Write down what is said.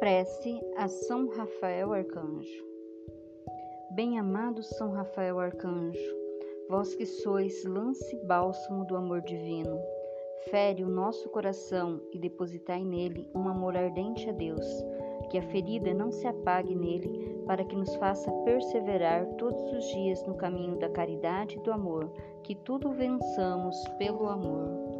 Prece a São Rafael Arcanjo. Bem-amado São Rafael Arcanjo, vós que sois lance bálsamo do amor divino, fere o nosso coração e depositai nele um amor ardente a Deus, que a ferida não se apague nele, para que nos faça perseverar todos os dias no caminho da caridade e do amor, que tudo vençamos pelo amor.